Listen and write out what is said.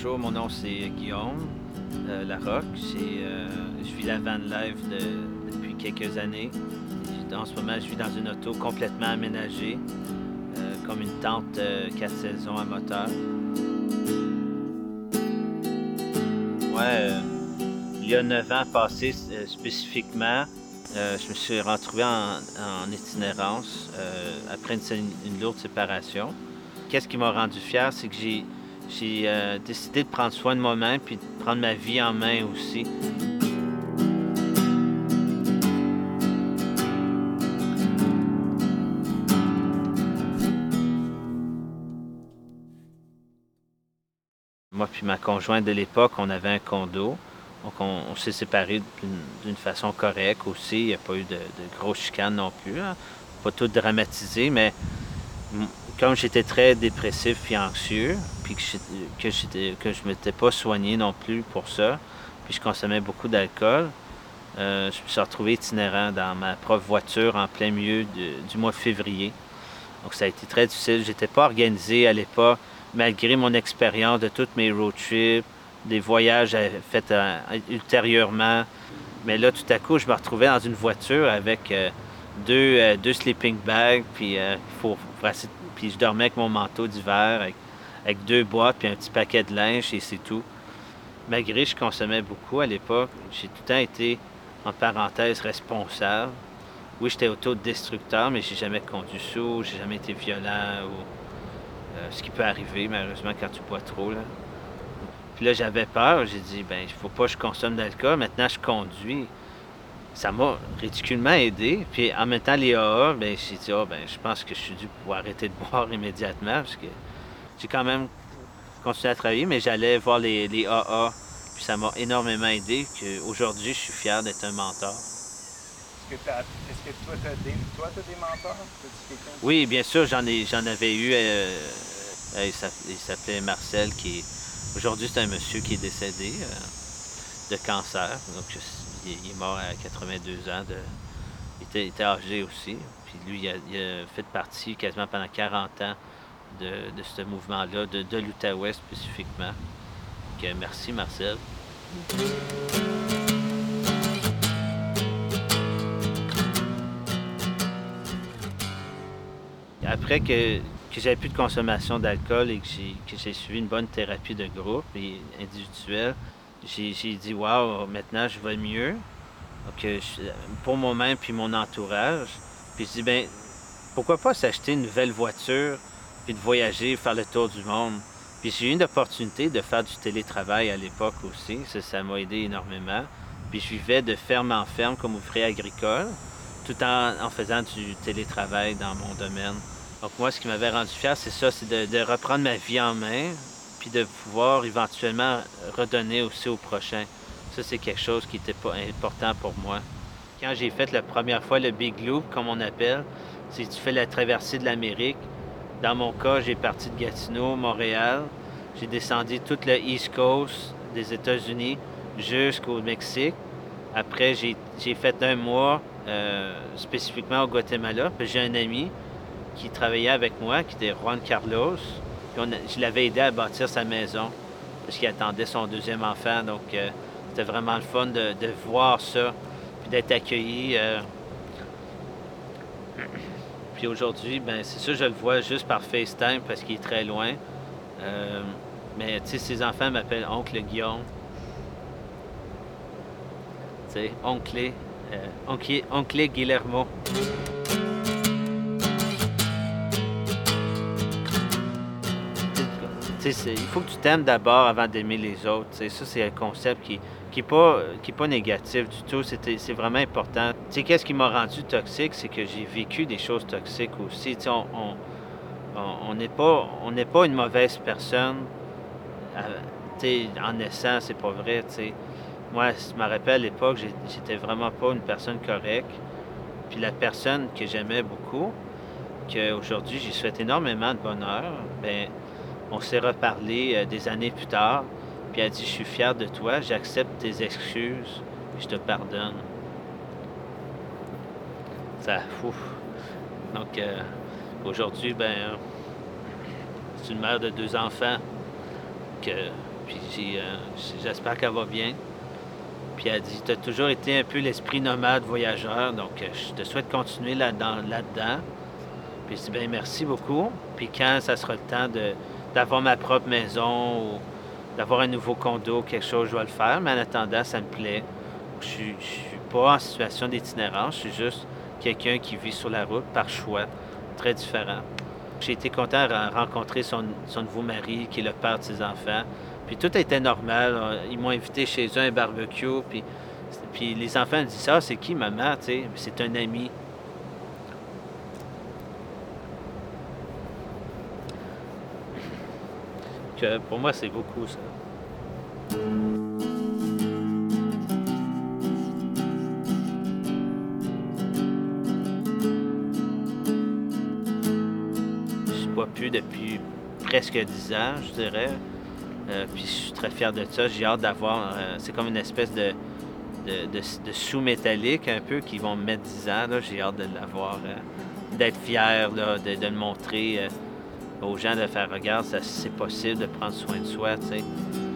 bonjour, mon nom c'est Guillaume euh, Larocque. Euh, je vis la van life depuis quelques années. En ce moment, je vis dans une auto complètement aménagée, euh, comme une tente 4 saisons à moteur. Ouais, il y a 9 ans passés spécifiquement, je me suis retrouvé en, itinérance après une, une lourde séparation. Qu'est-ce qui m'a rendu fier, c'est que j'ai j'ai euh, décidé de prendre soin de moi-même puis de prendre ma vie en main aussi. Moi puis ma conjointe de l'époque, on avait un condo. Donc on, s'est séparés d'une façon correcte aussi. Il n'y a pas eu de, de grosses chicanes non plus. Hein. Pas tout dramatisé, mais comme j'étais très dépressif et anxieux, puis que, je que je m'étais pas soigné non plus pour ça, puis je consommais beaucoup d'alcool, euh, je me suis retrouvé itinérant dans ma propre voiture en plein milieu du mois de février. Donc ça a été très difficile. J'étais pas organisé à l'époque, malgré mon expérience de toutes mes road trips, des voyages faits ultérieurement. Mais là, tout à coup, je me retrouvais dans une voiture avec euh, deux, deux sleeping bags, puis il faut, puis je dormais avec mon manteau d'hiver, avec, deux boîtes, puis un petit paquet de linge, et c'est tout. Malgré que je consommais beaucoup à l'époque, j'ai tout le temps été, en parenthèse, responsable. Oui, j'étais autodestructeur, mais j'ai jamais conduit sous, j'ai jamais été violent, ou euh, ce qui peut arriver, malheureusement, quand tu bois trop. Là. Puis là, j'avais peur. J'ai dit, ben, il faut pas que je consomme d'alcool. Maintenant, je conduis ça m'a ridiculement aidé. Puis en même temps, les AA, ben, j'ai dit, oh, ben, je pense que je suis dû pouvoir arrêter de boire immédiatement parce que j'ai quand même continué à travailler, mais j'allais voir les, les, AA. Puis ça m'a énormément aidé. Aujourd'hui, je suis fier d'être un mentor. Est-ce que, toi, tu as, des, mentors? oui, bien sûr, j'en avais eu. Euh, euh, il s'appelait Marcel, qui aujourd'hui, c'est un monsieur qui est décédé euh, de cancer. Donc, il, est mort à 82 ans. il, était, âgé aussi. Puis lui, il a, fait partie quasiment pendant 40 ans de, ce mouvement-là, de, l'Outaouais spécifiquement. Donc, merci Marcel. Après que, que j'avais plus de consommation d'alcool et que j'ai suivi une bonne thérapie de groupe et individuelle, j'ai dit, waouh, maintenant je vais mieux. pour moi-même puis mon entourage. Puis je dis, ben, pourquoi pas s'acheter une nouvelle voiture puis de voyager, faire le tour du monde? Puis j'ai eu une opportunité de faire du télétravail à l'époque aussi. Ça, m'a aidé énormément. Puis je vivais de ferme en ferme comme ouvrier agricole, tout en, faisant du télétravail dans mon domaine. Donc moi, ce qui m'avait rendu fier, c'est ça, c'est de reprendre ma vie en main, de pouvoir éventuellement redonner aussi au prochain. Ça, c'est quelque chose qui était important pour moi. Quand j'ai fait la première fois le Big Loop, comme on appelle, c'est tu fais la traversée de l'Amérique. Dans mon cas, j'ai parti de Gatineau, Montréal. J'ai descendu toute le East Coast des États-Unis jusqu'au Mexique. Après, j'ai fait un mois euh, spécifiquement au Guatemala. J'ai un ami qui travaillait avec moi, qui était Juan Carlos je l'avais aidé à bâtir sa maison parce qu'il attendait son deuxième enfant. Donc, euh, c'était vraiment le fun de, voir ça, puis d'être accueilli. Euh. Puis aujourd'hui, ben c'est sûr, je le vois juste par FaceTime parce qu'il est très loin. Euh, mais tu sais, ses enfants m'appellent Oncle Guillaume. Tu sais, Oncle, oncle, oncle Guillermo. Il faut que tu t'aimes d'abord avant d'aimer les autres. Ça, c'est un concept qui n'est pas, qui pas négatif du tout. C'est vraiment important. Qu'est-ce qui m'a rendu toxique? C'est que j'ai vécu des choses toxiques aussi. on n'est pas, on pas une mauvaise personne. Euh, en naissant, c'est pas vrai. Moi, je me rappelle à l'époque, j'étais vraiment pas une personne correcte. Puis la personne que j'aimais beaucoup, qu'aujourd'hui, j'ai souhaite énormément de bonheur, ben on s'est reparlé euh, des années plus tard, puis elle a dit Je suis fier de toi, j'accepte tes excuses, je te pardonne. Ça, fou. Donc, euh, aujourd'hui, ben, c'est une mère de deux enfants que puis euh, j'espère qu'elle va bien. Puis elle dit, tu as toujours été un peu l'esprit nomade voyageur, donc je te souhaite continuer là-dedans. Là puis je dis, bien merci beaucoup. Puis quand ça sera le temps d'avoir ma propre maison ou d'avoir un nouveau condo, quelque chose, je vais le faire. Mais en attendant, ça me plaît. Je ne suis pas en situation d'itinérance, je suis juste quelqu'un qui vit sur la route par choix, très différent. J'ai été content de rencontrer son, nouveau mari, qui est le père de ses enfants. Puis tout était normal. Ils m'ont invité chez eux à un barbecue. Puis, puis les enfants disent ça, ah, c'est qui maman? C'est un ami. Pour moi, c'est beaucoup ça. Je bois plus depuis presque dix ans, je dirais. Euh, puis je suis très fier de ça. J'ai hâte d'avoir. Euh, c'est comme une espèce de, de, sous métallique un peu qui vont me mettre 10 ans. J'ai hâte de l'avoir, euh, d'être fier, de, le montrer aux gens, de faire regarde, c'est possible de prendre soin de soi. sais.